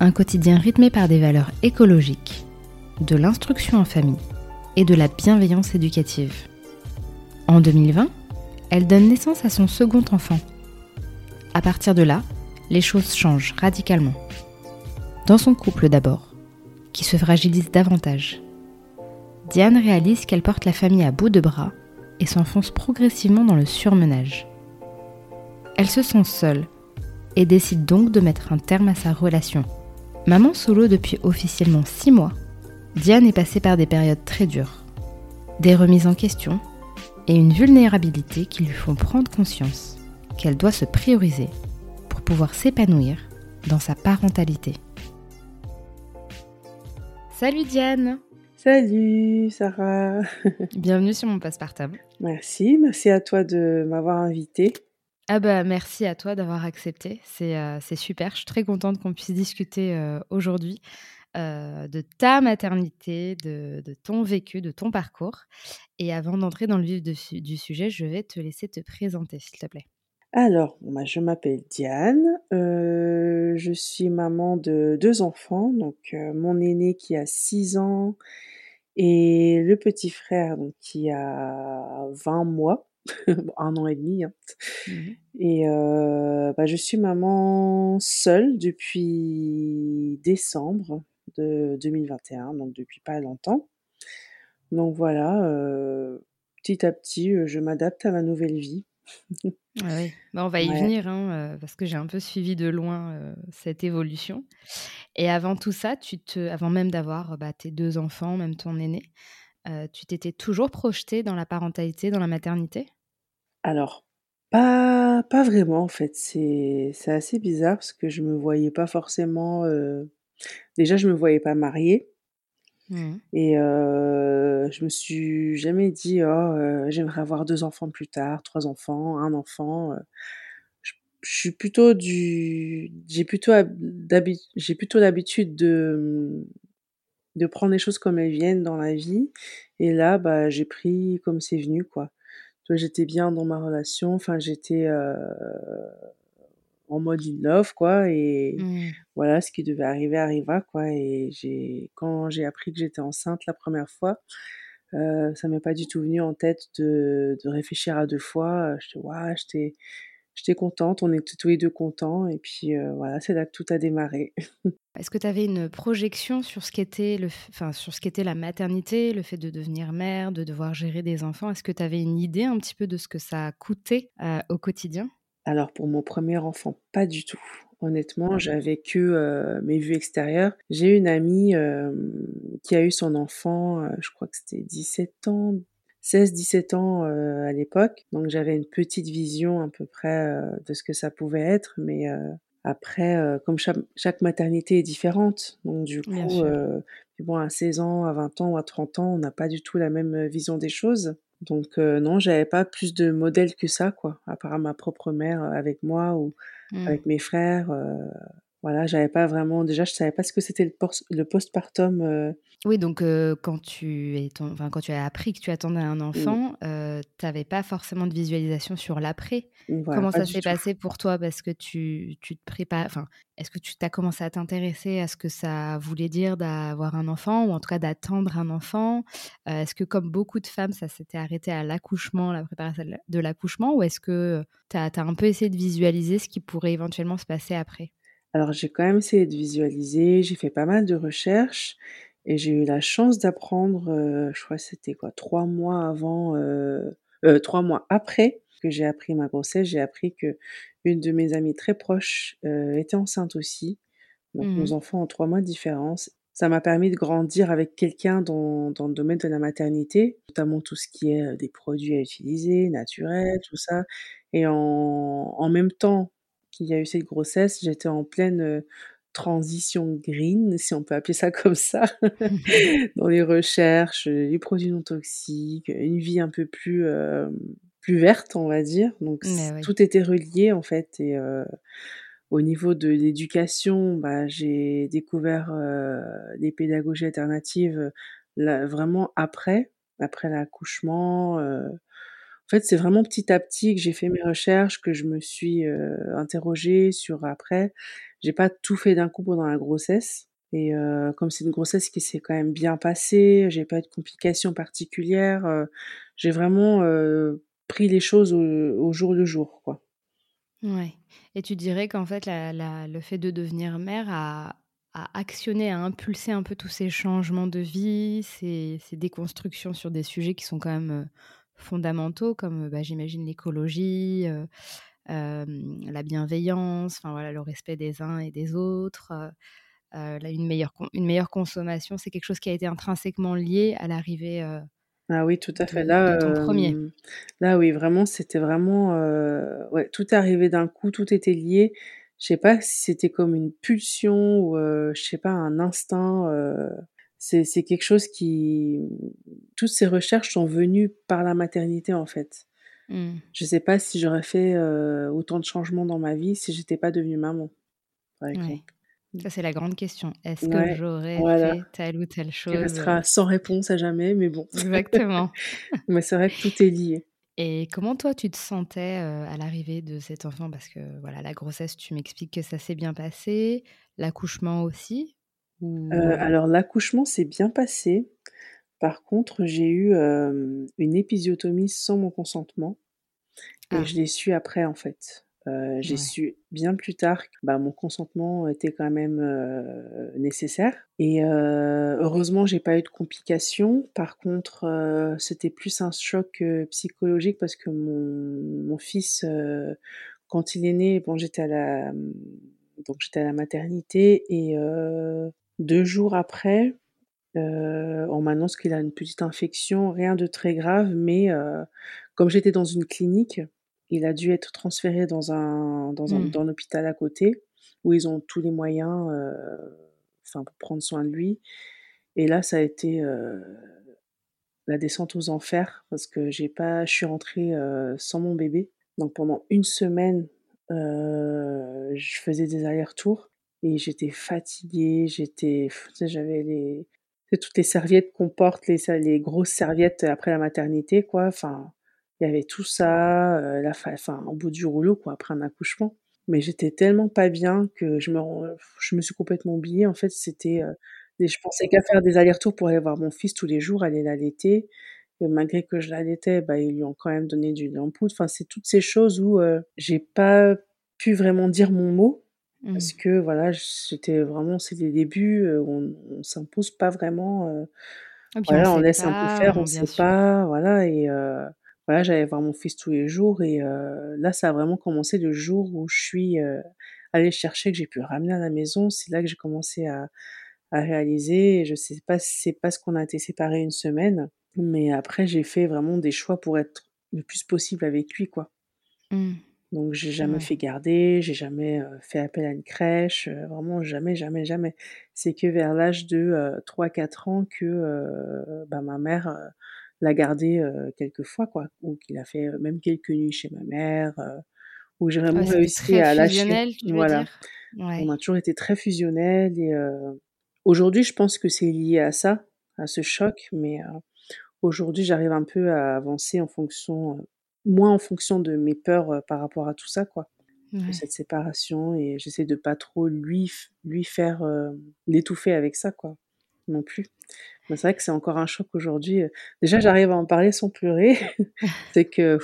un quotidien rythmé par des valeurs écologiques, de l'instruction en famille et de la bienveillance éducative. En 2020, elle donne naissance à son second enfant. À partir de là, les choses changent radicalement. Dans son couple d'abord, qui se fragilise davantage. Diane réalise qu'elle porte la famille à bout de bras et s'enfonce progressivement dans le surmenage. Elle se sent seule et décide donc de mettre un terme à sa relation. Maman solo depuis officiellement 6 mois, Diane est passée par des périodes très dures, des remises en question et une vulnérabilité qui lui font prendre conscience qu'elle doit se prioriser pour pouvoir s'épanouir dans sa parentalité. Salut Diane Salut Sarah Bienvenue sur mon passpartable. Merci, merci à toi de m'avoir invitée. Ah bah merci à toi d'avoir accepté, c'est euh, super. Je suis très contente qu'on puisse discuter euh, aujourd'hui euh, de ta maternité, de, ton vécu, de ton parcours. Et avant d'entrer dans le vif du sujet, je vais te laisser te présenter, s'il te plaît. Alors, bah, je m'appelle Diane, je suis maman de deux enfants, donc mon aîné qui a 6 ans et le petit frère qui a 20 mois. un an et demi. Hein. Mmh et bah, je suis maman seule depuis décembre de 2021, donc depuis pas longtemps. Donc voilà, petit à petit, je m'adapte à ma nouvelle vie. oui, bah, on va y venir, hein, parce que j'ai un peu suivi de loin cette évolution. Et avant tout ça, tu te, avant même d'avoir bah, tes deux enfants, même ton aîné, tu t'étais toujours projetée dans la parentalité, dans la maternité? Alors, pas pas vraiment en fait, c'est assez bizarre parce que je me voyais pas forcément, euh, déjà je me voyais pas mariée. Mmh. et euh, je me suis jamais dit: «Oh, euh, j'aimerais avoir deux enfants plus tard, trois enfants, un enfant», je suis plutôt du j'ai plutôt j'ai plutôt l'habitude de, de prendre les choses comme elles viennent dans la vie. Et là, bah, j'ai pris comme c'est venu quoi. J'étais bien dans ma relation, enfin j'étais euh, en mode in love quoi. Et mmh. voilà ce qui devait arriver arriva quoi. Et j'ai quand j'ai appris que j'étais enceinte la première fois euh, ça m'est pas du tout venu en tête de, de réfléchir à deux fois. J'étais ouais, j'étais j'étais contente, on était tous les deux contents et puis euh, voilà, c'est là que tout a démarré. Est-ce que tu avais une projection sur ce qu'était le enfin sur ce qu'était la maternité, le fait de devenir mère, de devoir gérer des enfants? Est-ce que tu avais une idée un petit peu de ce que ça a coûté euh, au quotidien? Alors pour mon premier enfant, pas du tout. Honnêtement, j'avais que euh, mes vues extérieures. J'ai une amie qui a eu son enfant, je crois que c'était 17 ans, 16-17 ans euh, à l'époque, donc j'avais une petite vision à peu près euh, de ce que ça pouvait être, mais euh, après, comme chaque, maternité est différente, donc du coup, bon, à 16 ans, à 20 ans ou à 30 ans, on n'a pas du tout la même vision des choses. Donc non, j'avais pas plus de modèles que ça, quoi, à part ma propre mère avec moi ou mmh. avec mes frères. Voilà, j'avais pas vraiment, déjà, je savais pas ce que c'était le, post le postpartum oui, donc quand, tu es enfin, quand tu as appris que tu attendais un enfant, tu n'avais pas forcément de visualisation sur l'après. Comment ça s'est passé pour toi? Parce que tu, tu te prépares. Enfin, est-ce que tu as commencé à t'intéresser à ce que ça voulait dire d'avoir un enfant ou en tout cas d'attendre un enfant? Est-ce que, comme beaucoup de femmes, ça s'était arrêté à l'accouchement, la préparation de l'accouchement, ou est-ce que tu as, as, un peu essayé de visualiser ce qui pourrait éventuellement se passer après? Alors j'ai quand même essayé de visualiser, j'ai fait pas mal de recherches et j'ai eu la chance d'apprendre, heu, je crois que c'était quoi? 3 mois avant, heu heu, 3 mois après que j'ai appris ma grossesse, j'ai appris qu'une de mes amies très proches, était enceinte aussi. Donc Mmh nos enfants ont 3 mois de différence. Ça m'a permis de grandir avec quelqu'un dans dans le domaine de la maternité, notamment tout ce qui est, des produits à utiliser, naturels, tout ça et en en même temps qu'il y a eu cette grossesse, j'étais en pleine, transition green, si on peut appeler ça comme ça, dans les recherches, les produits non toxiques, une vie un peu plus, plus verte, on va dire. Donc oui. tout était relié en fait et au niveau de l'éducation, bah, j'ai découvert, heu, les pédagogies alternatives, là vraiment après, après l'accouchement. En fait, c'est vraiment petit à petit que j'ai fait mes recherches, que je me suis, interrogée sur après. J'ai pas tout fait d'un coup pendant la grossesse et comme c'est une grossesse qui s'est quand même bien passée, j'ai pas eu de complications particulières, j'ai vraiment, pris les choses au au jour le jour, quoi. Ouais et tu dirais qu'en fait la la le fait de devenir mère a a actionné, a impulsé un peu tous ces changements de vie, ces ces déconstructions sur des sujets qui sont quand même, fondamentaux comme, bah, j'imagine l'écologie, heu, hem, la bienveillance, enfin voilà, le respect des uns et des autres, là une meilleure une meilleure consommation, c'est quelque chose qui a été intrinsèquement lié à l'arrivée, Ah oui, tout à fait. de de Là, ton 1er. hem, là oui, vraiment, c'était vraiment, ouais, tout arrivé d'un coup, tout était lié. Je sais pas si c'était comme une pulsion ou, je sais pas, un instinct, c'est quelque chose qui toutes ces recherches sont venues par la maternité, en fait. Mmh. Je sais pas si j'aurais fait, heu, autant de changements dans ma vie si j'étais pas devenue maman, par Ouais, exemple. Ça c'est la grande question. Est-ce que Ouais, j'aurais voilà, fait telle ou telle chose, heu? restera sans réponse à jamais, mais bon. Exactement. Mais c'est vrai que tout est lié. Et comment toi tu te sentais, heu, à l'arrivée de cet enfant? Parce que voilà, la grossesse, tu m'expliques que ça s'est bien passé, l'accouchement aussi? Heu, Ou alors l'accouchement s'est bien passé. Par contre, j'ai eu, hem, une épisiotomie sans mon consentement et Ah. je l'ai su après, en fait. Heu, j'ai Ouais. su bien plus tard que, bah, mon consentement était quand même, heu, nécessaire et heu, heureusement, j'ai pas eu de complications. Par contre, heu, c'était plus un choc, heu, psychologique parce que mon mon fils, heu, quand il est né, bon, j'étais à la, mmh, donc j'étais à la maternité et heu, 2 jours après, heu, on m'annonce qu'il a une petite infection, rien de très grave, mais heu, comme j'étais dans une clinique, il a dû être transféré dans un dans un Mmh. dans l'hôpital à côté, où ils ont tous les moyens, enfin pour prendre soin de lui et là, ça a été, la descente aux enfers parce que j'ai pas je suis rentrée, sans mon bébé. Donc pendant 1 semaine, je faisais des allers-retours et j'étais fatiguée, j'étais j'avais les toutes les serviettes qu'on porte, les les grosses serviettes après la maternité, quoi. Enfin, il y avait tout ça, heu, la enfin, au bout du rouleau, quoi, après un accouchement. Mais j'étais tellement pas bien que je me je me suis complètement oubliée. En fait, c'était, et je pensais qu'à faire des allers-retours pour aller voir mon fils tous les jours, aller l'allaiter et malgré que je l'allaitais, bah, ils lui ont quand même donné du lait. Enfin, c'est toutes ces choses où, heu, j'ai pas pu vraiment dire mon mot parce Mmh. que voilà, j'étais vraiment c'est les débuts, on on s'impose pas vraiment, on voilà, on laisse un peu faire, on sait sûr. pas, voilà et voilà, j'allais voir mon fils tous les jours et là, ça a vraiment commencé le jour où je suis, allée chercher, que j'ai pu ramener à la maison. C'est là que j'ai commencé à à réaliser et je sais pas si c'est parce qu'on a été séparés 1 semaine, mais après j'ai fait vraiment des choix pour être le plus possible avec lui, quoi. Mmh. Donc j'ai jamais Ouais. fait garder, j'ai jamais, fait appel à une crèche, vraiment jamais, jamais, jamais. C'est que vers l'âge de, heu, 3-4 ans que, bah, ma mère, l'a gardé, quelques fois, quoi, ou qu'il a fait, même quelques nuits chez ma mère, où j'ai vraiment réussi très à lâcher. fusionnel, tu veux Voilà. dire? Ouais. On a toujours été très fusionnels et aujourd'hui, je pense que c'est lié à ça, à ce choc, mais aujourd'hui, j'arrive un peu à avancer en fonction, moins en fonction de mes peurs, par rapport à tout ça, quoi, de cette séparation et j'essaie de pas trop lui lui faire, l'étouffer avec ça, quoi, non plus. Mais c'est vrai que c'est encore un choc aujourd'hui, déjà j'arrive à en parler sans pleurer, c'est que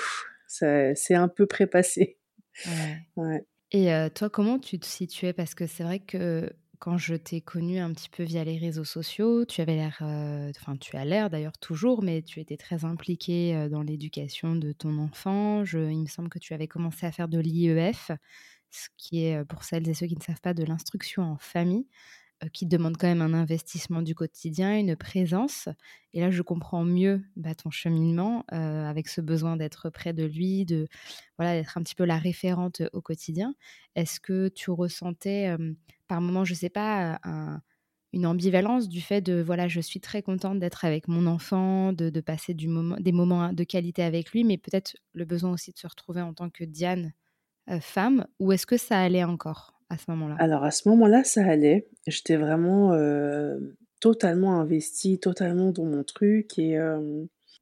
c'est c'est un peu prépassé. Ouais Ouais. Et toi, comment tu te situais? Parce que c'est vrai que quand je t'ai connue un petit peu via les réseaux sociaux, tu avais l'air, enfin tu as l'air d'ailleurs toujours, mais tu étais très impliquée dans l'éducation de ton enfant. Il me semble que tu avais commencé à faire de l'IEF, ce qui est, pour celles et ceux qui ne savent pas, de l'instruction en famille. Euh, qui demande quand même un investissement du quotidien, une présence. Et là, je comprends mieux bah, ton cheminement euh, avec ce besoin d'être près de lui, de voilà, d'être un petit peu la référente au quotidien. Est-ce que tu ressentais par moment, je ne sais pas, une ambivalence du fait de voilà, je suis très contente d'être avec mon enfant, de, passer des moments de qualité avec lui, mais peut-être le besoin aussi de se retrouver en tant que Diane euh, femme, ou est-ce que ça allait encore? À ce moment-là? Alors à ce moment-là, ça allait. J'étais vraiment totalement investie, totalement dans mon truc et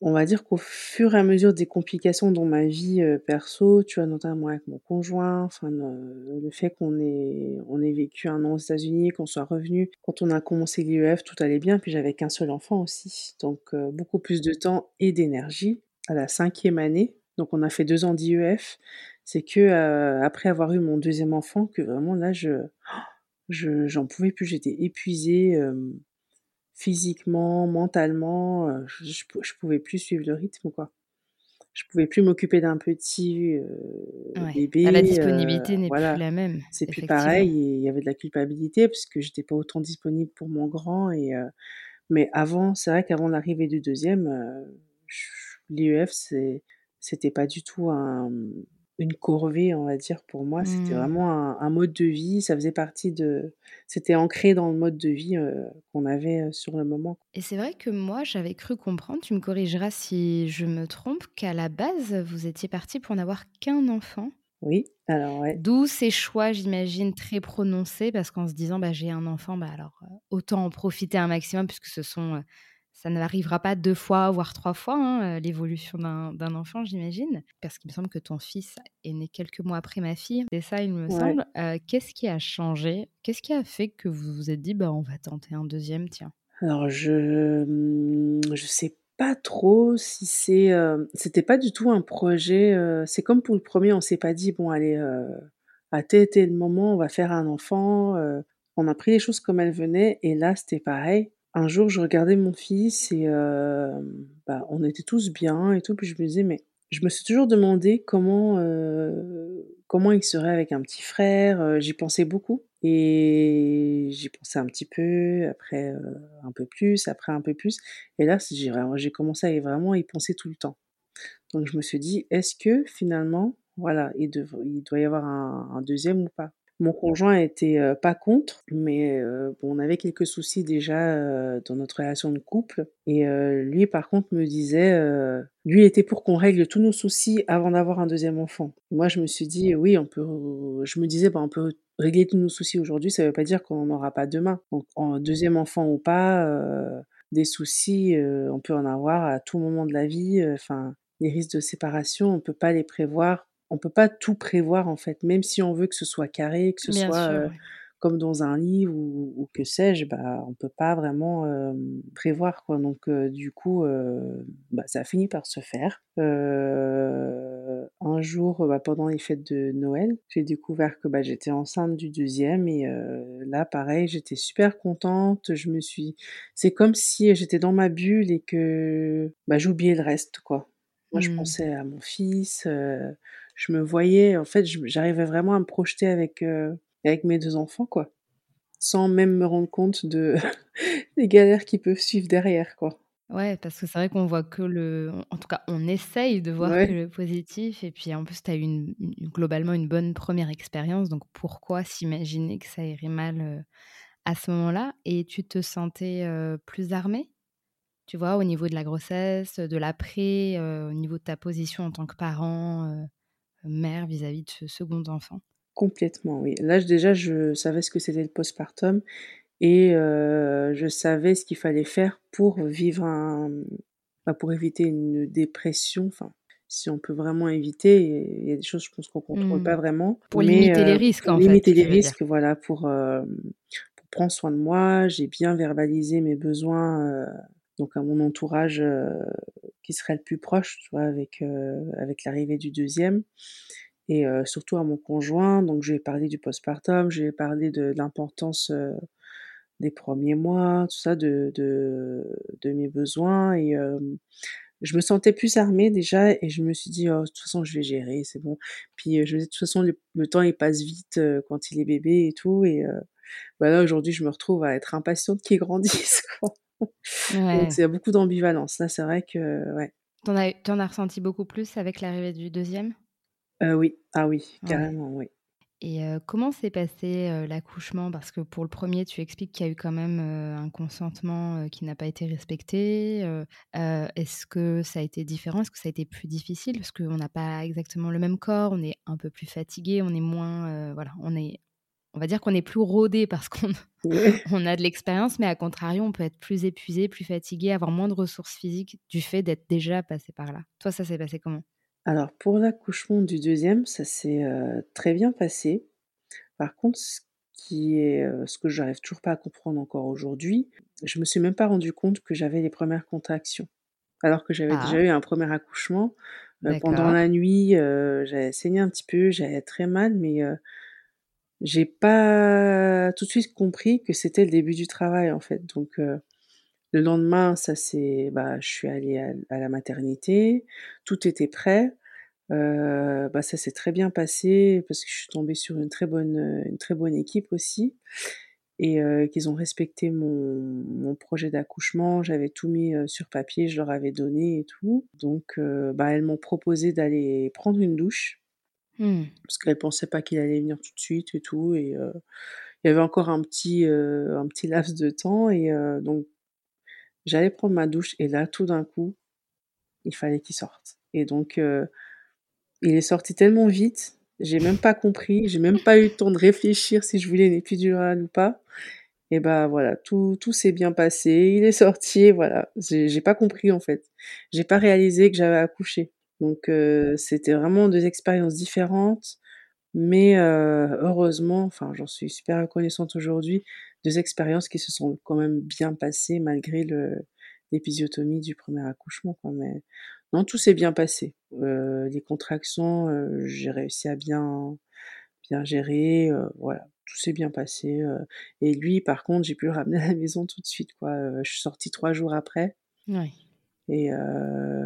on va dire qu'au fur et à mesure des complications dans ma vie perso, tu vois, notamment avec mon conjoint, enfin le fait qu'on ait, on ait vécu un an aux États-Unis, qu'on soit revenu, quand on a commencé l'IEF, tout allait bien, puis j'avais qu'un seul enfant aussi, donc beaucoup plus de temps et d'énergie. À la cinquième année, donc on a fait deux ans d'IEF, c'est que après avoir eu mon deuxième enfant, que vraiment là, je, je j'en pouvais plus. J'étais épuisée physiquement, mentalement. je, je, pouvais plus suivre le rythme, quoi. Je pouvais plus m'occuper d'un petit bébé. la disponibilité n'est plus la même. C'est plus pareil. il y avait de la culpabilité parce que j'étais pas autant disponible pour mon grand. Et mais avant, c'est vrai qu'avant l'arrivée du deuxième, l'IEF, c'est c'était pas du tout un une corvée, on va dire, pour moi. C'était mmh. vraiment un, mode de vie. Ça faisait partie de. C'était ancré dans le mode de vie qu'on avait sur le moment. Et c'est vrai que moi, j'avais cru comprendre, tu me corrigeras si je me trompe, qu'à la base, vous étiez parti pour n'avoir qu'un enfant. Oui, alors ouais. D'où ces choix, j'imagine, très prononcés, parce qu'en se disant, bah, j'ai un enfant, bah, alors autant en profiter un maximum, puisque ce sont ça n'arrivera pas deux fois, voire trois fois, hein, euh, l'évolution d'un enfant, j'imagine. Parce qu'il me semble que ton fils est né quelques mois après ma fille. C'est ça, il me semble. Euh, qu'est-ce qui a changé? Qu'est-ce qui a fait que vous vous êtes dit, bah, on va tenter un deuxième, tiens? Alors, je ne sais pas trop si c'est... Euh, c'était pas du tout un projet... c'est comme pour le premier, on s'est pas dit, bon, allez, à tel et le moment, on va faire un enfant. on a pris les choses comme elles venaient. Et là, c'était pareil un jour, je regardais mon fils et bah, on était tous bien et tout, puis je me disais: «Mais» je me suis toujours demandé comment, comment il serait avec un petit frère, j'y pensais beaucoup et j'y pensais un petit peu, après, un peu plus, après un peu plus et là, j'ai commencé à vraiment y penser tout le temps. Donc je me suis dit: «Est-ce que finalement, voilà, il doit y avoir un un 2 ou pas?» Mon conjoint était pas contre, mais bon, on avait quelques soucis déjà dans notre relation de couple. Et lui, par contre, me disait, lui, était pour qu'on règle tous nos soucis avant d'avoir un deuxième enfant. Moi, je me suis dit, oui, on peut. Je me disais, bah, on peut régler tous nos soucis aujourd'hui. Ça ne veut pas dire qu'on n'en aura pas demain. Donc, en deuxième enfant ou pas, des soucis, on peut en avoir à tout moment de la vie. Enfin, les risques de séparation, on ne peut pas les prévoir on peut pas tout prévoir en fait, même si on veut que ce soit carré, que ce soit comme dans un livre ou, que sais-je, bah on peut pas vraiment prévoir quoi. Donc du coup, bah, ça a fini par se faire. un jour, bah, pendant les fêtes de Noël, j'ai découvert que bah, j'étais enceinte du deuxième et là pareil, j'étais super contente. Je me suis, c'est comme si j'étais dans ma bulle et que bah, j'oubliais le reste quoi. Moi, je mmh. pensais à mon fils je me voyais, en fait, j'arrivais vraiment à me projeter avec, euh, avec mes deux enfants, quoi. Sans même me rendre compte de des galères qui peuvent suivre derrière, quoi. Ouais, parce que c'est vrai qu'on voit que le. En tout cas, on essaye de voir que le positif. Et puis en plus, tu as eu une, globalement une bonne première expérience. Donc pourquoi s'imaginer que ça irait mal euh, à ce moment-là? Et tu te sentais euh, plus armée? Tu vois, au niveau de la grossesse, de l'après, au niveau de ta position en tant que parent mère vis-à-vis de ce second enfant? Complètement, oui. Là, déjà, je savais ce que c'était le postpartum et je savais ce qu'il fallait faire pour vivre un... Bah, pour éviter une dépression, enfin, si on peut vraiment éviter, il y a des choses, je pense qu'on ne contrôle pas mmh. vraiment. Pour limiter les risques, en fait. Limiter les risques, voilà, pour, pour prendre soin de moi. J'ai bien verbalisé mes besoins donc à mon entourage qui serait le plus proche, tu vois, avec, avec l'arrivée du deuxième. et surtout à mon conjoint. Donc je lui ai parlé du postpartum, je lui ai parlé de l'importance, des premiers mois, tout ça, de de de mes besoins et je me sentais plus armée déjà et je me suis dit: «Oh de toute façon je vais gérer, c'est bon». Puis, je me dis: «De toute façon le temps il passe vite, quand il est bébé et tout» et bah, là aujourd'hui je me retrouve à être impatiente qu'il grandisse Donc il y a beaucoup d'ambivalence. Là c'est vrai que ouais. T'en as en as ressenti beaucoup plus avec l'arrivée du deuxième? Heu, oui, ah oui, carrément, oui. Et comment s'est passé, l'accouchement? Parce que pour le premier, tu expliques qu'il y a eu quand même, un consentement, qui n'a pas été respecté. est-ce que ça a été différent? Est-ce que ça a été plus difficile? Parce qu'on n'a pas exactement le même corps, on est un peu plus fatigué, on est moins, voilà, on est on va dire qu'on est plus rodé parce qu'on on a de l'expérience, mais à contrario, on peut être plus épuisé, plus fatigué, avoir moins de ressources physiques du fait d'être déjà passé par là. Toi, ça s'est passé comment? Alors pour l'accouchement du deuxième, ça s'est, très bien passé. Par contre, ce qui est, ce que j'arrive toujours pas à comprendre encore aujourd'hui, je me suis même pas rendu compte que j'avais les premières contractions. Alors que j'avais déjà ah. eu un premier accouchement. pendant la nuit, j'avais saigné un petit peu, j'avais très mal, mais j'ai pas tout de suite compris que c'était le début du travail en fait. Donc le lendemain, ça c'est, bah, je suis allée à, la maternité, tout était prêt. Euh, bah, ça s'est très bien passé parce que je suis tombée sur une très bonne, une très bonne équipe aussi et euh, qu'ils ont respecté mon, mon projet d'accouchement. J'avais tout mis euh, sur papier, je leur avais donné et tout. Donc, bah, elles m'ont proposé d'aller prendre une douche mmh. parce qu'elles pensaient pas qu'il allait venir tout de suite et tout. Et il y avait encore un petit, un petit laps de temps et donc J'allais prendre ma douche et là, tout d'un coup, il fallait qu'il sorte. Et donc, euh, il est sorti tellement vite, j'ai même pas compris, j'ai même pas eu le temps de réfléchir si je voulais une épidurale ou pas. Et bah voilà, tout, tout s'est bien passé, il est sorti, et voilà. J'ai pas compris en fait. J'ai pas réalisé que j'avais accouché. Donc c'était vraiment deux expériences différentes. Mais heureusement, enfin j'en suis super reconnaissante aujourd'hui, deux expériences qui se sont quand même bien passées malgré l'épisiotomie du premier accouchement. Mais non, tout s'est bien passé. Les contractions, j'ai réussi à bien bien gérer, voilà, tout s'est bien passé, et lui par contre, j'ai pu le ramener à la maison tout de suite quoi, je suis sortie trois jours après. Oui. Et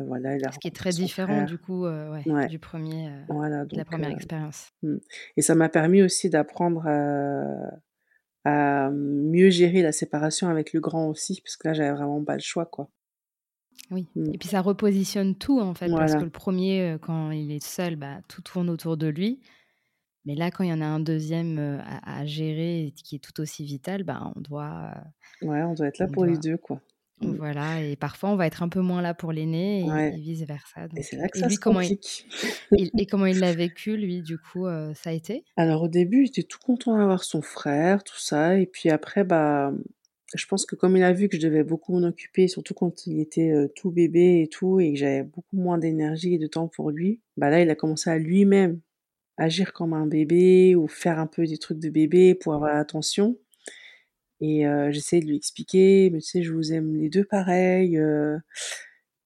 voilà, Ce qui est très différent du coup, ouais, du premier, de la première expérience. Mmh. Et ça m'a permis aussi d'apprendre à, mieux gérer la séparation avec le grand aussi, parce que là, j'avais vraiment pas le choix, quoi. Oui, mmh. et puis ça repositionne tout en fait, parce que le premier, quand il est seul, bah, tout tourne autour de lui. Mais là, quand il y en a un deuxième à, gérer qui est tout aussi vital, bah, on doit. ouais, on doit être là pour les deux, quoi. Mmh. Voilà, et parfois on va être un peu moins là pour l'aîné et, vice versa. et c'est là que ça se comment il, et comment il l'a vécu, lui, du coup, ça a été? Alors au début, il était tout content d'avoir son frère, tout ça, et puis après, bah, je pense que comme il a vu que je devais beaucoup m'en occuper, surtout quand il était tout bébé et tout, et que j'avais beaucoup moins d'énergie et de temps pour lui, bah là, il a commencé à lui-même agir comme un bébé ou faire un peu des trucs de bébé pour avoir l'attention. Et euh, j'essayais de lui expliquer, mais tu sais, je vous aime les deux pareils. Euh,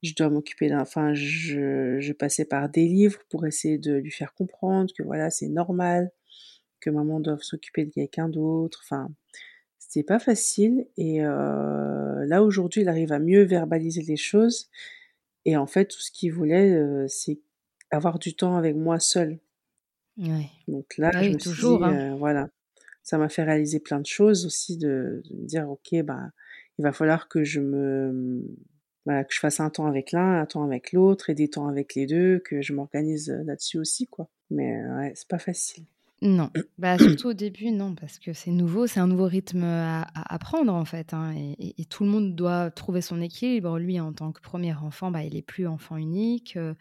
je dois m'occuper d'un. Enfin, je, je passais par des livres pour essayer de lui faire comprendre que voilà, c'est normal, que maman doit s'occuper de quelqu'un d'autre. Enfin, c'était pas facile. Et euh, là, aujourd'hui, il arrive à mieux verbaliser les choses. Et en fait, tout ce qu'il voulait, c'est avoir du temps avec moi seul. Ouais. Donc là, ah je me toujours, suis dit, hein. voilà ça m'a fait réaliser plein de choses aussi, de, me dire, ok, bah, il va falloir que je me, que je fasse un temps avec l'un, un temps avec l'autre, et des temps avec les deux, que je m'organise euh, là-dessus aussi, quoi. Mais ouais, c'est pas facile. Non, bah surtout au début, non, parce que c'est nouveau, c'est un nouveau rythme à, apprendre en fait, hein, et, tout le monde doit trouver son équilibre. Lui, en tant que premier enfant, bah, il est plus enfant unique. Euh,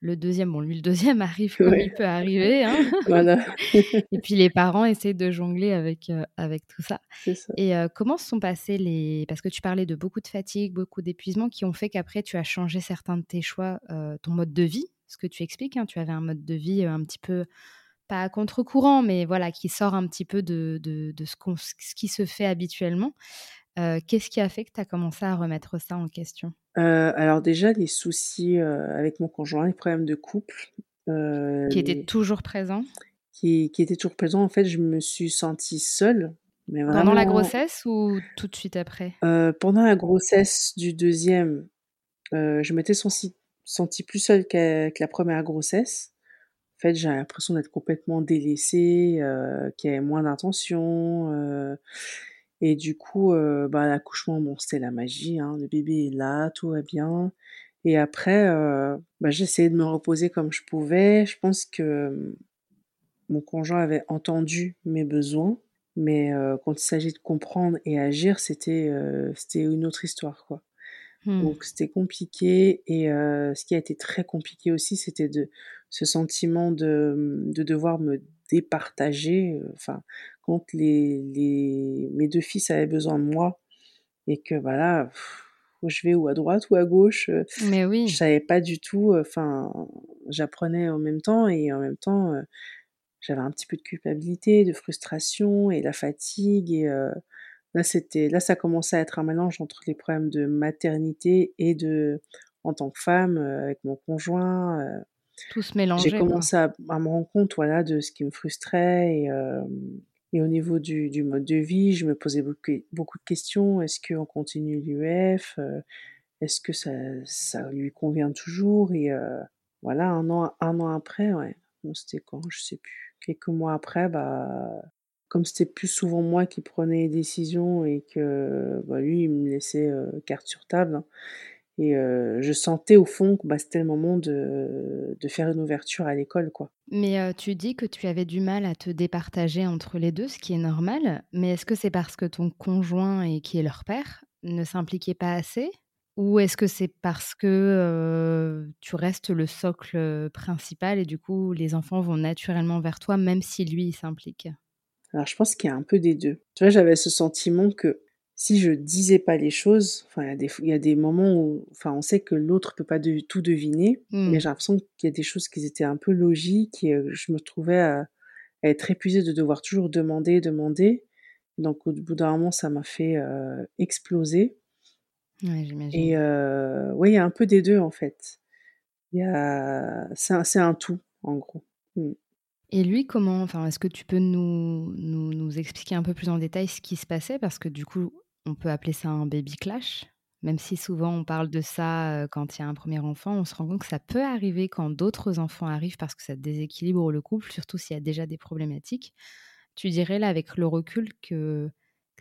le deuxième, bon, lui, le deuxième arrive comme il peut arriver. Hein. voilà. et puis les parents essaient de jongler avec, euh, avec tout ça. ça. Et euh, comment se sont passés les. Parce que tu parlais de beaucoup de fatigue, beaucoup d'épuisement qui ont fait qu'après, tu as changé certains de tes choix, euh, ton mode de vie, ce que tu expliques. Hein, tu avais un mode de vie un petit peu, pas à contre-courant, mais voilà, qui sort un petit peu de, de, de ce, ce, qui se fait habituellement. Qu'est-ce qui a fait que tu as commencé à remettre ça en question? Alors déjà les soucis, avec mon conjoint, les problèmes de couple, qui était toujours présent qui, qui, était toujours présent. En fait, je me suis sentie seule. Mais vraiment... Pendant la grossesse ou tout de suite après? Pendant la grossesse du deuxième, je m'étais sentie, sentie plus seule que la première grossesse. En fait, j'ai l'impression d'être complètement délaissée, euh, qu'il y avait moins d'intention. Et du coup, euh, bah, l'accouchement, bon, c'était la magie. Hein, le bébé est là, tout va bien. Et après, euh, bah, essayé de me reposer comme je pouvais. Je pense que mon conjoint avait entendu mes besoins, mais euh, quand il s'agit de comprendre et agir, c'était euh, c'était une autre histoire, quoi. Mmh. Donc c'était compliqué et euh, ce qui a été très compliqué aussi, c'était de ce sentiment de, de devoir me départager. Enfin, quand les, les mes deux fils avaient besoin de moi et que voilà, où je vais ou à droite ou à gauche, mais oui, je savais pas du tout. Enfin, j'apprenais en même temps et en même temps, j'avais un petit peu de culpabilité, de frustration et la fatigue et Là, c'était, là, ça commençait à être un mélange entre les problèmes de maternité et de, en tant que femme, euh, avec mon conjoint. Euh, Tout se mélanger. J'ai commencé à, me rendre compte, voilà, de ce qui me frustrait et, euh, et au niveau du, mode de vie, je me posais beaucoup, de questions. Est-ce qu'on continue l'UF Est-ce que ça, lui convient toujours? Et voilà, un an, après, ouais. C'était quand? Je sais plus. Quelques mois après, bah, comme c'était plus souvent moi qui prenais les décisions et que bah, lui, il me laissait euh, carte sur table. Hein, et euh, je sentais au fond que bah, c'était le moment de, de, faire une ouverture à l'école. quoi. Mais euh, tu dis que tu avais du mal à te départager entre les deux, ce qui est normal. Mais est-ce que c'est parce que ton conjoint, et qui est leur père, ne s'impliquait pas assez? Ou est-ce que c'est parce que tu restes le socle principal et du coup les enfants vont naturellement vers toi même si lui s'implique? Alors je pense qu'il y a un peu des deux. Tu vois, j'avais ce sentiment que si je disais pas les choses, enfin il y a des il y a des moments où enfin on sait que l'autre peut pas de, tout deviner, mais mmh. j'ai l'impression qu'il y a des choses qui étaient un peu logiques et euh, je me trouvais à, être épuisée de devoir toujours demander, demander. Donc au bout d'un moment ça m'a fait euh, exploser. Ouais, j'imagine. Et euh, ouais, il y a un peu des deux en fait. Il y a c'est un, un tout en gros. Mmh. Et lui, comment enfin, Est-ce que tu peux nous, nous, nous, expliquer un peu plus en détail ce qui se passait? Parce que du coup, on peut appeler ça un baby clash. Même si souvent on parle de ça quand il y a un premier enfant, on se rend compte que ça peut arriver quand d'autres enfants arrivent parce que ça déséquilibre le couple, surtout s'il y a déjà des problématiques. Tu dirais là, avec le recul, que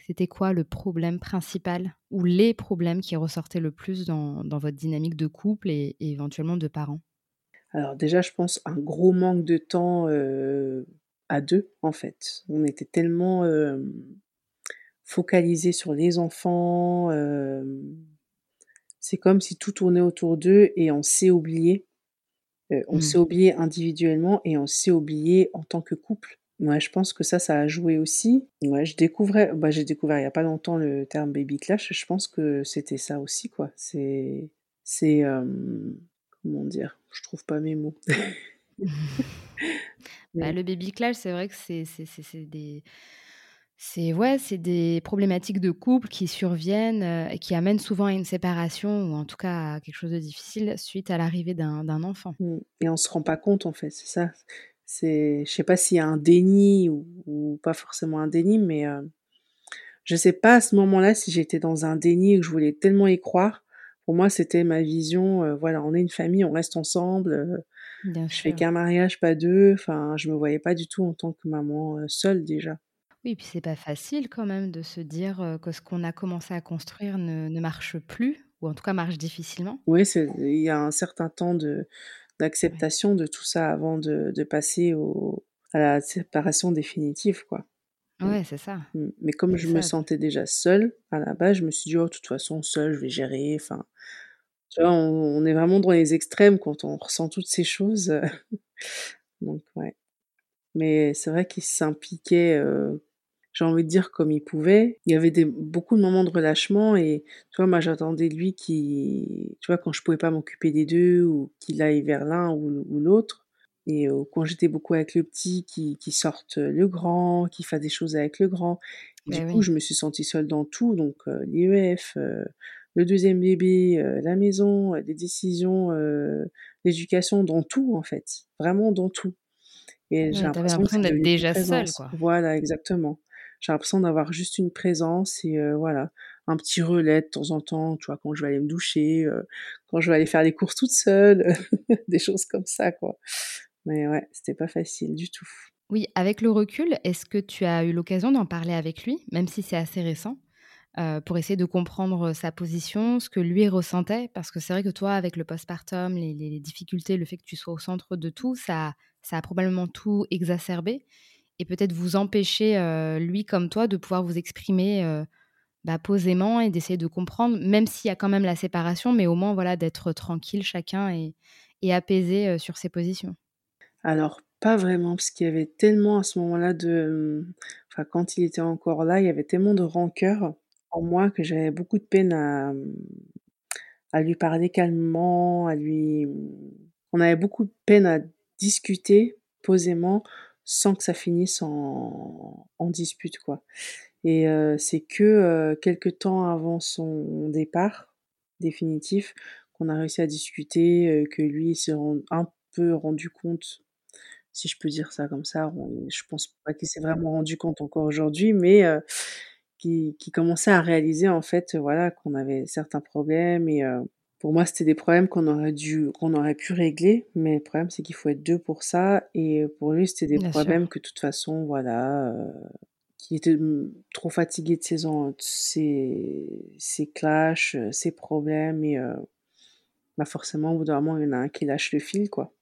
c'était quoi le problème principal ou les problèmes qui ressortaient le plus dans, dans votre dynamique de couple et éventuellement de parents? Alors déjà, je pense un gros manque de temps à deux, en fait. On était tellement focalisés sur les enfants. Euh, c'est comme si tout tournait autour d'eux et on s'est oublié. on mmh. s'est oublié individuellement et on s'est oublié en tant que couple. Moi, je pense que ça, ça a joué aussi. Ouais, je découvrais, bah, j'ai découvert il y a pas longtemps le terme baby clash. Je pense que c'était ça aussi, quoi. C'est, c'est, comment dire? Je trouve pas mes mots. bah, le baby clash, c'est vrai que c'est des c'est ouais, c'est des problématiques de couple qui surviennent euh, et qui amènent souvent à une séparation ou en tout cas à quelque chose de difficile suite à l'arrivée d'un enfant. Mmh. Et on se rend pas compte en fait, c'est ça. C'est, je sais pas s'il y a un déni ou, pas forcément un déni, mais euh, je sais pas à ce moment-là si j'étais dans un déni et que je voulais tellement y croire pour moi, c'était ma vision. Euh, voilà, on est une famille, on reste ensemble. Euh, je fais qu'un mariage, pas deux. Enfin, je me voyais pas du tout en tant que maman seule déjà. Oui, puis c'est pas facile quand même de se dire que ce qu'on a commencé à construire ne, ne, marche plus, ou en tout cas marche difficilement. Oui, il y a un certain temps de d'acceptation de tout ça avant de, de passer au, à la séparation définitive, quoi. Ouais, c'est ça. Mmh. Mais comme je me sentais déjà seule, à la base, je me suis dit: «Oh, de toute façon, seule, je vais gérer», enfin, tu vois? On est vraiment dans les extrêmes quand on ressent toutes ces choses, donc ouais. Mais c'est vrai qu'il s'impliquait, j'ai envie de dire comme il pouvait. Il y avait des beaucoup de moments de relâchement et tu vois, moi, j'attendais lui qui tu vois, quand je pouvais pas m'occuper des deux ou qu'il aille vers l'un ou l'autre et quand j'étais beaucoup avec le petit, qui, qui sorte le grand, qui fasse des choses avec le grand. du bah coup, je me suis sentie seule dans tout, donc l'IEF, le deuxième bébé, la maison, les décisions, d'éducation, dans tout en fait, vraiment dans tout. Et j'ai l'impression d'être déjà seule, quoi. Voilà, exactement. J'ai l'impression d'avoir juste une présence et voilà, un petit relais de temps en temps, quand je vais aller me doucher, quand je vais aller faire les courses toute seule, des choses comme ça, quoi. Mais ouais, c'était pas facile du tout. Oui, avec le recul, est-ce que tu as eu l'occasion d'en parler avec lui, même si c'est assez récent, pour essayer de comprendre sa position, ce que lui ressentait? Parce que c'est vrai que toi, avec le postpartum, les, les, difficultés, le fait que tu sois au centre de tout, ça, ça a probablement tout exacerbé et peut-être vous empêcher, lui comme toi, de pouvoir vous exprimer bah, posément et d'essayer de comprendre, même s'il y a quand même la séparation, mais au moins voilà d'être tranquille chacun et, apaisé sur ses positions. Alors pas vraiment, parce qu'il y avait tellement à ce moment-là de, enfin quand il était encore là, il y avait tellement de rancœur en moi que j'avais beaucoup de peine à, à lui parler calmement, à lui, on avait beaucoup de peine à discuter posément sans que ça finisse en, en dispute quoi. Et c'est que quelques temps avant son départ définitif qu'on a réussi à discuter, que lui s'est un peu rendu compte, si je peux dire ça comme ça. je pense pas qu'il s'est vraiment rendu compte encore aujourd'hui, mais qui, qui commençait à réaliser en fait, voilà, qu'on avait certains problèmes et pour moi, c'était des problèmes qu'on aurait dû, qu'on aurait pu régler, mais le problème, c'est qu'il faut être deux pour ça. Et pour lui, c'était des problèmes que de toute façon, voilà, qui était trop fatigué de ses, ses, ses clashs, euh, ses problèmes, et euh, bah forcément, au bout d'un moment, il y en a un qui lâche le fil, quoi.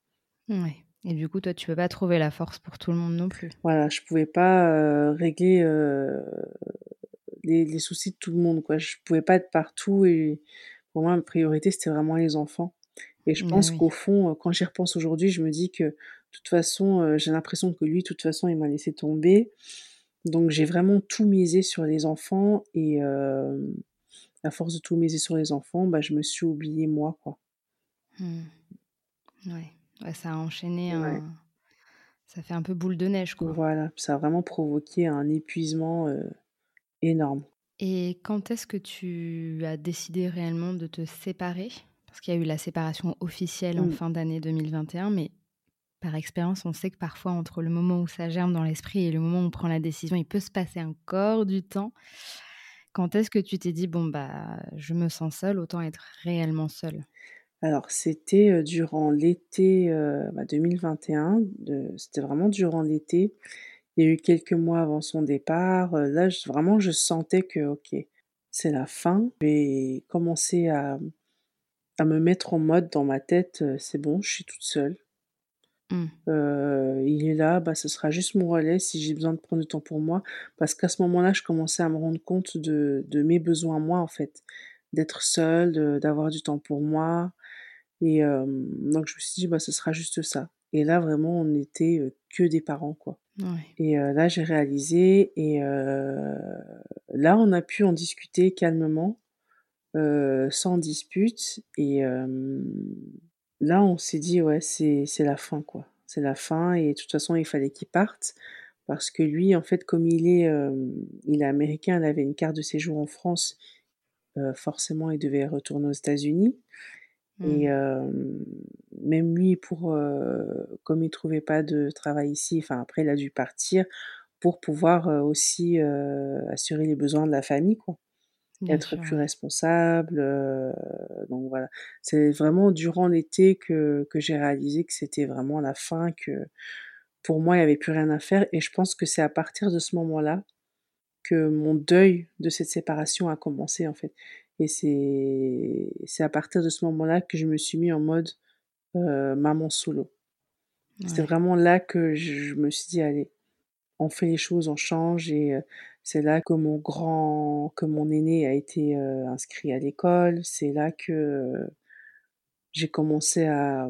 Ouais. Et du coup, toi, tu peux pas trouver la force pour tout le monde non plus. Voilà, je pouvais pas euh, régler les, les, soucis de tout le monde, quoi. Je pouvais pas être partout, et pour moi, ma priorité, c'était vraiment les enfants. Et je bah pense qu'au fond, quand j'y repense aujourd'hui, je me dis que, de toute façon, j'ai l'impression que lui, de toute façon, il m'a laissé tomber. Donc j'ai vraiment tout misé sur les enfants et à force de tout miser sur les enfants, bah, je me suis oubliée moi, quoi. Mmh. Ouais. ça a enchaîné Ça fait un peu boule de neige, quoi. Voilà, ça a vraiment provoqué un épuisement énorme. Et quand est-ce que tu as décidé réellement de te séparer? Parce qu'il y a eu la séparation officielle en mmh. fin d'année 2021, mais par expérience, on sait que parfois, entre le moment où ça germe dans l'esprit et le moment où on prend la décision, il peut se passer encore du temps. Quand est-ce que tu t'es dit, bon, bah, je me sens seule, autant être réellement seule? Alors, c'était durant l'été 2021, c'était vraiment durant l'été. Il y a eu quelques mois avant son départ. Là, vraiment, je sentais que, ok, c'est la fin. J'ai commencé à, à me mettre en mode dans ma tête, c'est bon, je suis toute seule Mmh. il est là, bah, ce sera juste mon relais si j'ai besoin de prendre du temps pour moi. Parce qu'à ce moment-là, je commençais à me rendre compte de, de mes besoins moi, en fait. D'être seule, d'avoir du temps pour moi. Et donc je me suis dit, bah, ce sera juste ça. Et là, vraiment, on n'était que des parents, quoi. Et là, j'ai réalisé. Et là, on a pu en discuter calmement, sans dispute. Et Là, on s'est dit: «Ouais, c'est c'est la fin, quoi. C'est la fin» et de toute façon, il fallait qu'il parte parce que lui, en fait, comme il est, il est américain, il avait une carte de séjour en France, forcément, il devait retourner aux États-Unis et mmh. même lui pour, comme il trouvait pas de travail ici, enfin, après, il a dû partir pour pouvoir, aussi, assurer les besoins de la famille, quoi être plus responsable. donc voilà, c'est vraiment durant l'été que, que j'ai réalisé que c'était vraiment la fin, que pour moi, il n'y avait plus rien à faire. Et je pense que c'est à partir de ce moment-là que mon deuil de cette séparation a commencé en fait. Et c'est, c'est à partir de ce moment-là que je me suis mis en mode maman solo. C'était vraiment là que je me suis dit, allez, on fait les choses, on change et c'est là que mon grand, que mon aîné a été inscrit à l'école. C'est là que j'ai commencé à,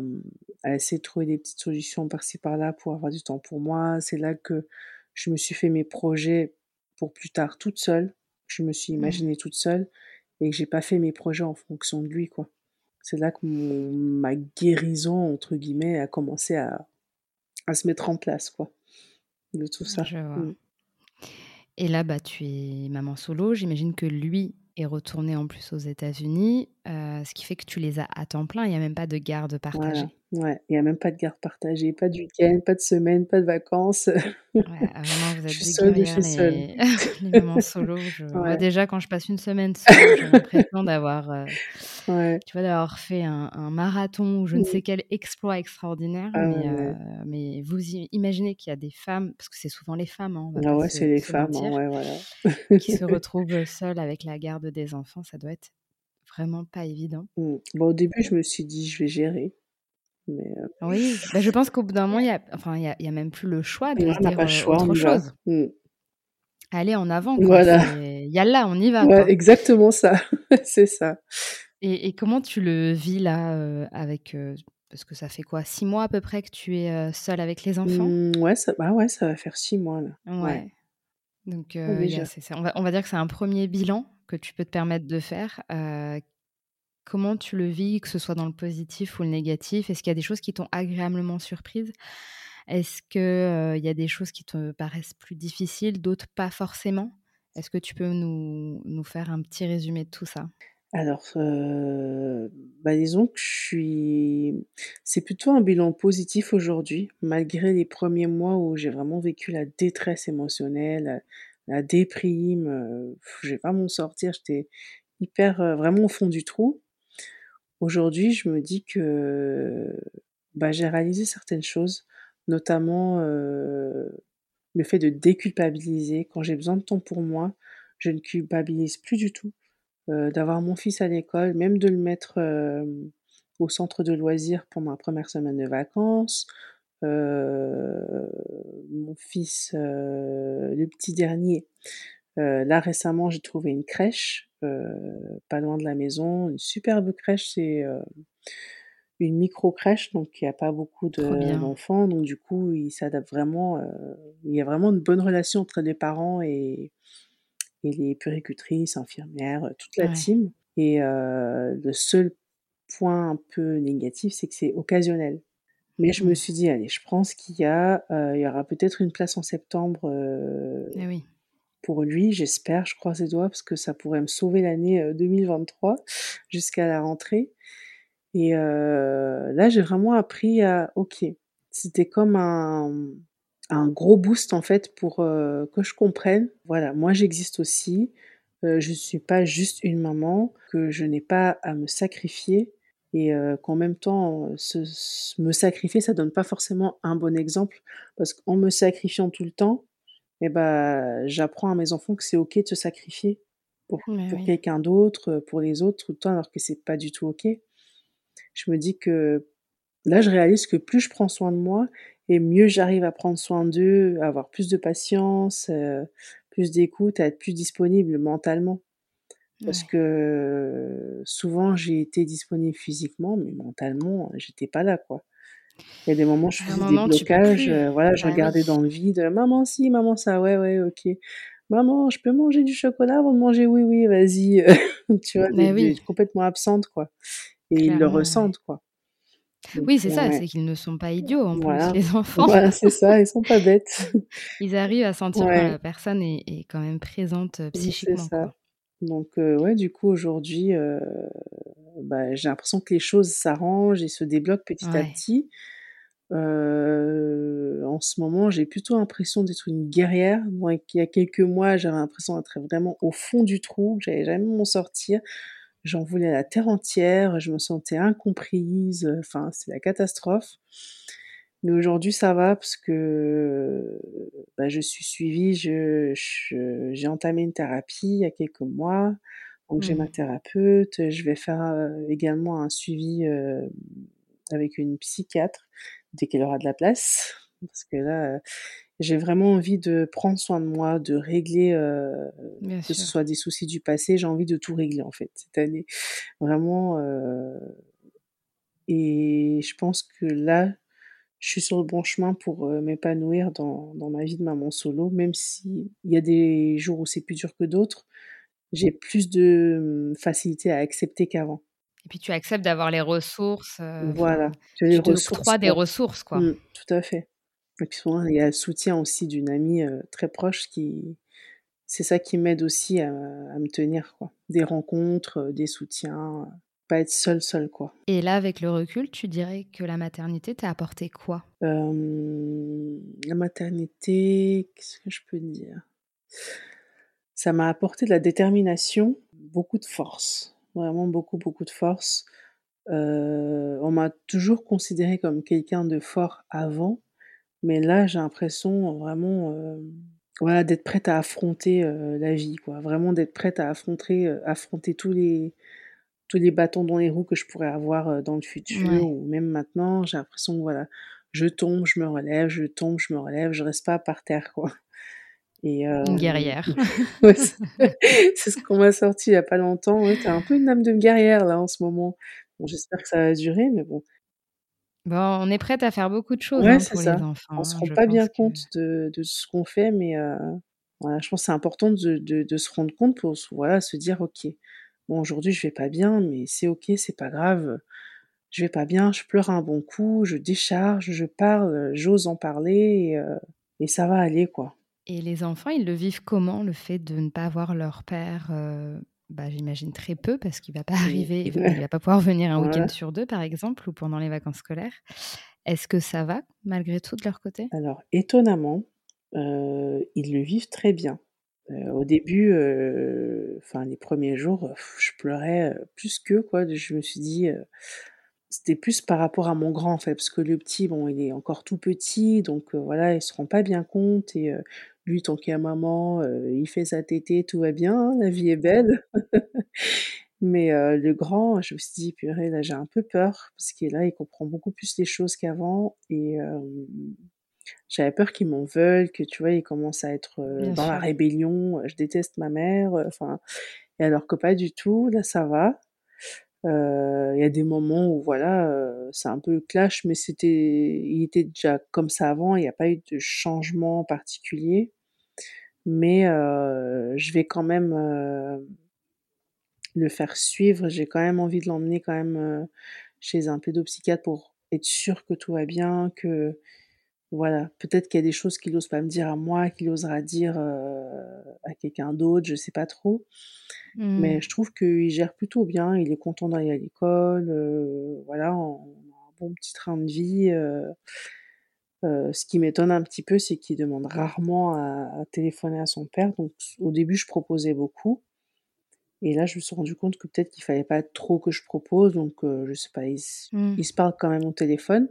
à, essayer de trouver des petites solutions par-ci par-là pour avoir du temps pour moi. C'est là que je me suis fait mes projets pour plus tard toute seule. Je me suis mmh. imaginée toute seule et que j'ai pas fait mes projets en fonction de lui, quoi. C'est là que ma guérison, entre guillemets, a commencé à, à se mettre en place, quoi de tout ça. Mmh. Et là, bah, tu es maman solo. J'imagine que lui est retourné en plus aux États-Unis, ce qui fait que tu les as à temps plein. Il n'y a même pas de garde partagée. Ouais, il n'y a même pas de garde partagée, pas de week-end, pas de semaine, pas de vacances. Ouais, ah, vraiment, vous êtes je suis seule, je suis seule. Les, moments solo. Moi, déjà, quand je passe une semaine seule, j'ai l'impression d'avoir, euh, tu vois, d'avoir fait un, marathon ou je ne sais quel exploit extraordinaire. Ah mais, euh, mais, vous imaginez qu'il y a des femmes, parce que c'est souvent les femmes, hein, ah ouais, c'est les femmes, hein, voilà. qui se retrouvent seules avec la garde des enfants. Ça doit être vraiment pas évident. Mmh. Bon, au début, je me suis dit, je vais gérer. Mais euh, Oui, bah, je pense qu'au bout d'un moment, il n'y a, enfin, y a, y a même plus le choix de dire pas euh, autre chose. Mmh. Allez en avant. Voilà. là, on y va. Ouais, exactement ça. c'est ça. Et, et, comment tu le vis là euh, avec parce que ça fait quoi Six mois à peu près que tu es seule avec les enfants? Mmh, ouais, ça, bah ouais, ça va faire six mois là. Ouais. Donc, on, va, on, va, dire que c'est un premier bilan que tu peux te permettre de faire. Comment tu le vis, que ce soit dans le positif ou le négatif? Est-ce qu'il y a des choses qui t'ont agréablement surprise? Est-ce qu'il euh, y a des choses qui te paraissent plus difficiles, d'autres pas forcément? Est-ce que tu peux nous, nous, faire un petit résumé de tout ça? Alors, euh, bah disons que je suis. C'est plutôt un bilan positif aujourd'hui, malgré les premiers mois où j'ai vraiment vécu la détresse émotionnelle, la, déprime. Euh, je vais pas m'en sortir, j'étais hyper, vraiment au fond du trou. Aujourd'hui, je me dis que bah, j'ai réalisé certaines choses, notamment le fait de déculpabiliser. Quand j'ai besoin de temps pour moi, je ne culpabilise plus du tout. d'avoir mon fils à l'école, même de le mettre au centre de loisirs pour ma première semaine de vacances. mon fils, le petit dernier, là récemment j'ai trouvé une crèche euh, pas loin de la maison, une superbe crèche, c'est euh, une micro crèche, donc il n'y a pas beaucoup d'enfants, donc du coup il s'adapte vraiment, euh, il y a vraiment une bonne relation entre les parents et, et les puricultrices, infirmières, toute la team. Et le seul point un peu négatif, c'est que c'est occasionnel. Mais je me mmh. suis dit, allez, je pense qu'il y a, il y aura peut-être une place en septembre eh oui pour lui, j'espère, je crois ses doigts, parce que ça pourrait me sauver l'année 2023 jusqu'à la rentrée. Et là, j'ai vraiment appris à, ok, c'était comme un, un gros boost en fait pour que je comprenne, voilà, moi j'existe aussi, je ne suis pas juste une maman, que je n'ai pas à me sacrifier. Et qu'en même temps, me sacrifier, ça donne pas forcément un bon exemple, parce qu'en me sacrifiant tout le temps, et bah, j'apprends à mes enfants que c'est OK de se sacrifier pour, pour quelqu'un d'autre, pour les autres tout le temps, alors que c'est pas du tout OK. Je me dis que là, je réalise que plus je prends soin de moi, et mieux j'arrive à prendre soin d'eux, à avoir plus de patience, euh, plus d'écoute, à être plus disponible mentalement. Parce que souvent j'ai été disponible physiquement, mais mentalement, j'étais pas là, quoi. Il y a des moments où je faisais des blocages, euh, voilà, je bah regardais dans le vide, maman si, maman ça, ouais, ouais, ok. Maman, je peux manger du chocolat avant de manger, oui, oui, vas-y. tu vois, bah complètement absente, quoi. Et ils le ressentent, quoi. oui, c'est ça, c'est qu'ils ne sont pas idiots en plus, les enfants. Voilà, c'est ça, ils sont pas bêtes. ils arrivent à sentir que la personne est, est, quand même présente euh, psychiquement. C'est ça. Donc, euh, ouais, du coup, aujourd'hui, bah, j'ai l'impression que les choses s'arrangent et se débloquent petit à petit. en ce moment, j'ai plutôt l'impression d'être une guerrière. Moi, il y a quelques mois, j'avais l'impression d'être vraiment au fond du trou, que j'allais jamais m'en sortir. J'en voulais à la terre entière, je me sentais incomprise, enfin, c'est la catastrophe. Mais aujourd'hui, ça va parce que bah, je suis suivie, je, j'ai entamé une thérapie il y a quelques mois. Donc j'ai ma mmh. thérapeute, je vais faire également un suivi avec une psychiatre dès qu'elle aura de la place. Parce que là, j'ai vraiment envie de prendre soin de moi, de régler, que ce soit des soucis du passé, j'ai envie de tout régler en fait cette année. Vraiment. et je pense que là, je suis sur le bon chemin pour m'épanouir dans, dans ma vie de maman solo, même s'il y a des jours où c'est plus dur que d'autres j'ai plus de mmh, facilité à accepter qu'avant. Et puis tu acceptes d'avoir les ressources. voilà, tu as les ressources. des ressources, quoi. Mmh, tout à fait. Et puis souvent, il y a le soutien aussi d'une amie très proche qui, c'est ça qui m'aide aussi à, me tenir, quoi. Des rencontres, des soutiens, pas être seule, seule, quoi. Et là, avec le recul, tu dirais que la maternité t'a apporté quoi? La maternité, qu'est-ce que je peux dire? Ça m'a apporté de la détermination, beaucoup de force, vraiment beaucoup, beaucoup de force. on m'a toujours considéré comme quelqu'un de fort avant, mais là, j'ai l'impression vraiment voilà, d'être prête à affronter la vie, quoi. Vraiment d'être prête à affronter, affronter tous les, tous les bâtons dans les roues que je pourrais avoir dans le futur ou même maintenant. J'ai l'impression que voilà, je tombe, je me relève, je tombe, je me relève, je reste pas par terre, quoi. Et une guerrière. c'est ce qu'on m'a sorti il y a pas longtemps. Ouais, t'as un peu une âme de guerrière là en ce moment. Bon, j'espère que ça va durer, mais bon. Bon, on est prête à faire beaucoup de choses ouais, hein, pour ça. les enfants. On se rend pas bien compte de, de, ce qu'on fait, mais voilà, je pense que c'est important de, de, de, se rendre compte pour voilà, se dire ok, bon aujourd'hui je vais pas bien, mais c'est ok, c'est pas grave. Je vais pas bien, je pleure un bon coup, je décharge, je parle, j'ose en parler et, et ça va aller quoi. Et les enfants, ils le vivent comment, le fait de ne pas voir leur père euh, bah, J'imagine très peu, parce qu'il ne va pas arriver, il ne va pas pouvoir venir un week-end sur deux, par exemple, ou pendant les vacances scolaires. Est-ce que ça va, malgré tout, de leur côté? Alors, étonnamment, euh, ils le vivent très bien. Euh, au début, enfin les premiers jours, je pleurais plus qu'eux, quoi. Je me suis dit, c'était plus par rapport à mon grand, en fait, parce que le petit, bon, il est encore tout petit, donc voilà, il se rend pas bien compte et lui, tant qu'il y a maman, il fait sa tétée, tout va bien, hein, la vie est belle. Mais le grand, je me suis dit: «Purée, là, j'ai un peu peur» parce que là, il comprend beaucoup plus les choses qu'avant et j'avais peur qu'il m'en veuille, que tu vois, il commence à être, dans la rébellion, «Je déteste ma mère», enfin et alors que pas du tout, là, ça va. Il y a des moments où voilà, c'est un peu clash, mais c'était il était déjà comme ça avant, il n'y a pas eu de changement particulier. Mais je vais quand même le faire suivre. J'ai quand même envie de l'emmener quand même chez un pédopsychiatre pour être sûr que tout va bien, que voilà, peut-être qu'il y a des choses qu'il n'ose pas me dire à moi, qu'il osera dire à quelqu'un d'autre, je sais pas trop. Mais mmh. je trouve qu'il gère plutôt bien, il est content d'aller à l'école, voilà, on a un bon petit train de vie. ce qui m'étonne un petit peu, c'est qu'il demande rarement à, téléphoner à son père. Donc au début, je proposais beaucoup. Et là, je me suis rendu compte que peut-être qu'il fallait pas trop que je propose. Donc, je sais pas, il, mmh. il, se parle quand même au téléphone.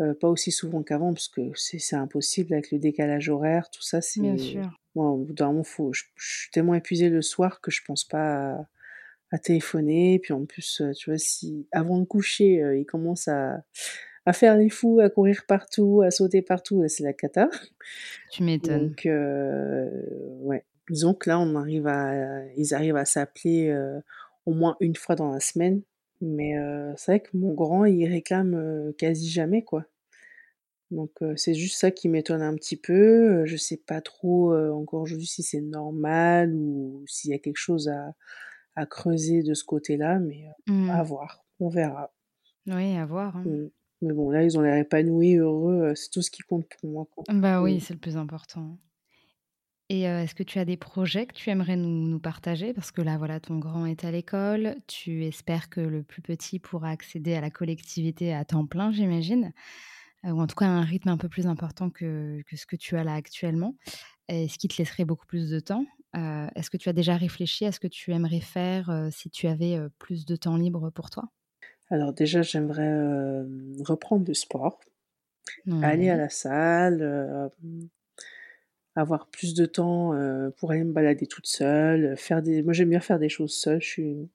Euh, pas aussi souvent qu'avant, parce que c'est impossible avec le décalage horaire, tout ça. Bien sûr. Moi, au bout d'un moment, faut, je, suis tellement épuisée le soir que je pense pas à, téléphoner. Puis en plus, euh, tu vois, si avant de coucher, euh, il commence à, à faire les fous, à courir partout, à sauter partout, c'est la cata. Tu m'étonnes. Donc, ouais. Disons que là, on arrive à, ils arrivent à s'appeler au moins une fois dans la semaine. Mais c'est vrai que mon grand, il réclame quasi jamais, quoi. Donc c'est juste ça qui m'étonne un petit peu. je sais pas trop encore aujourd'hui si c'est normal ou s'il y a quelque chose à, à creuser de ce côté-là, mais à mmh. voir, on verra. Oui, à voir. Hein. Mmh. Mais bon, là, ils ont l'air épanouis, heureux, c'est tout ce qui compte pour moi. Quoi. Bah oui, mmh. c'est le plus important. Et est-ce que tu as des projets que tu aimerais nous, partager? Parce que là, voilà, ton grand est à l'école, tu espères que le plus petit pourra accéder à la collectivité à temps plein, j'imagine, ou en tout cas à un rythme un peu plus important que, ce que tu as là actuellement, et ce qui te laisserait beaucoup plus de temps. Est-ce que tu as déjà réfléchi à ce que tu aimerais faire si tu avais plus de temps libre pour toi? Alors déjà, j'aimerais reprendre le sport, aller à la salle avoir plus de temps pour aller me balader toute seule, faire des moi j'aime bien faire des choses seule, je suis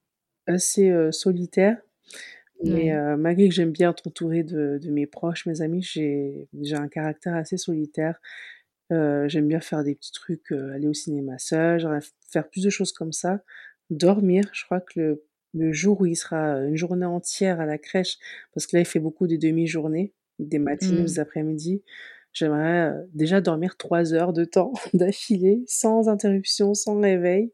assez solitaire. Mais malgré que j'aime bien être entourée de, de mes proches, mes amis, j'ai j'ai un caractère assez solitaire. j'aime bien faire des petits trucs, aller au cinéma seule, j'aimerais faire plus de choses comme ça. Dormir, je crois que le, le jour où il sera une journée entière à la crèche, parce que là il fait beaucoup des demi-journées, des matinées, mmh. des après-midi, J'aimerais déjà dormir trois heures de temps d'affilée, sans interruption, sans réveil.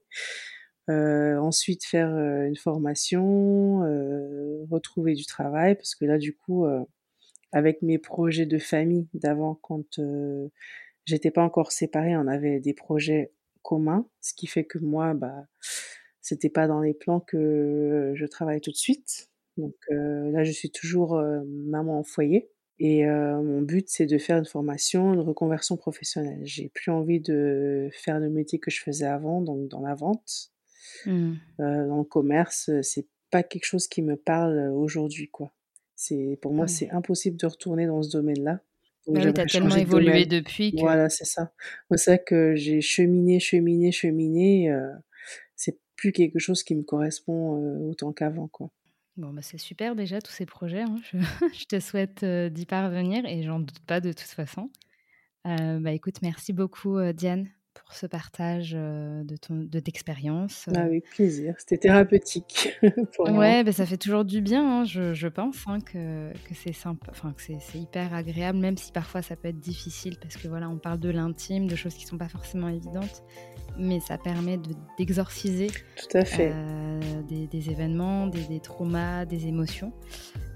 ensuite faire une formation, retrouver du travail, parce que là du coup, avec mes projets de famille d'avant, quand j'étais pas encore séparée, on avait des projets commun, ce qui fait que moi, bah, c'était pas dans les plans que je travaille tout de suite. Donc là, je suis toujours maman au foyer. Et mon but, c'est de faire une formation, une reconversion professionnelle. J'ai plus envie de faire le métier que je faisais avant, donc dans la vente, mmh. dans le commerce. C'est pas quelque chose qui me parle aujourd'hui, quoi. C'est pour moi, c'est impossible de retourner dans ce domaine-là. Donc, bah oui, as tellement évolué depuis. Voilà, c'est ça. C'est vrai que j'ai cheminé, cheminé, cheminé. c'est plus quelque chose qui me correspond autant qu'avant, quoi. Bon, bah, c'est super déjà tous ces projets. Hein. Je, te souhaite d'y parvenir et j'en doute pas de toute façon. bah, écoute, merci beaucoup Diane pour ce partage de ton de d'expérience. Bah, avec plaisir, c'était thérapeutique pour. Ouais, bah, ça fait toujours du bien, hein, je, je, pense hein, que, que c'est simple, enfin que c'est hyper agréable, même si parfois ça peut être difficile parce que voilà, on parle de l'intime, de choses qui sont pas forcément évidentes mais ça permet d'exorciser Tout à fait. Euh, des, des, événements, des, des, traumas, des émotions.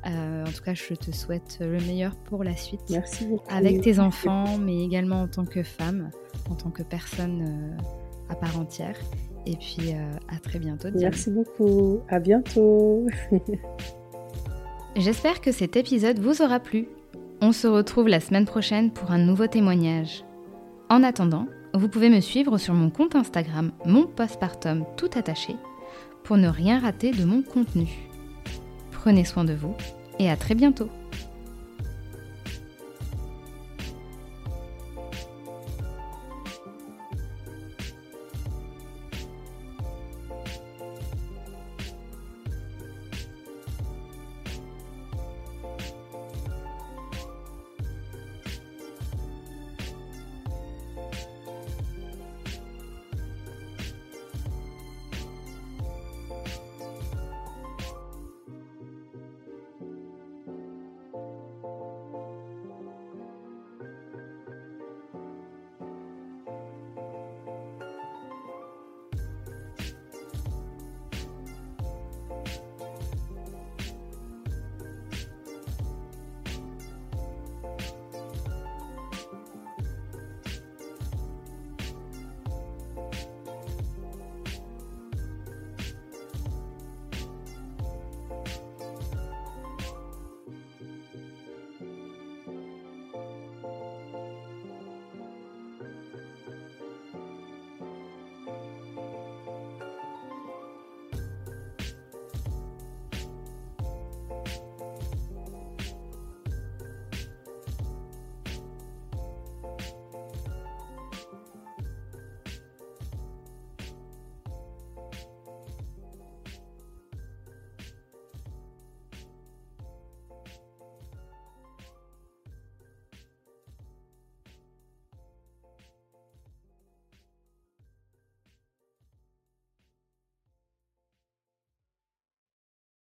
Euh, en tout cas, je te souhaite le meilleur pour la suite. Merci beaucoup. Avec tes enfants, mais également en tant que femme, en tant que personne euh, à part entière. Et puis, à très bientôt. Diane. Merci beaucoup. À bientôt. J'espère que cet épisode vous aura plu. On se retrouve la semaine prochaine pour un nouveau témoignage. En attendant, vous pouvez me suivre sur mon compte Instagram, mon postpartum tout attaché, pour ne rien rater de mon contenu. Prenez soin de vous et à très bientôt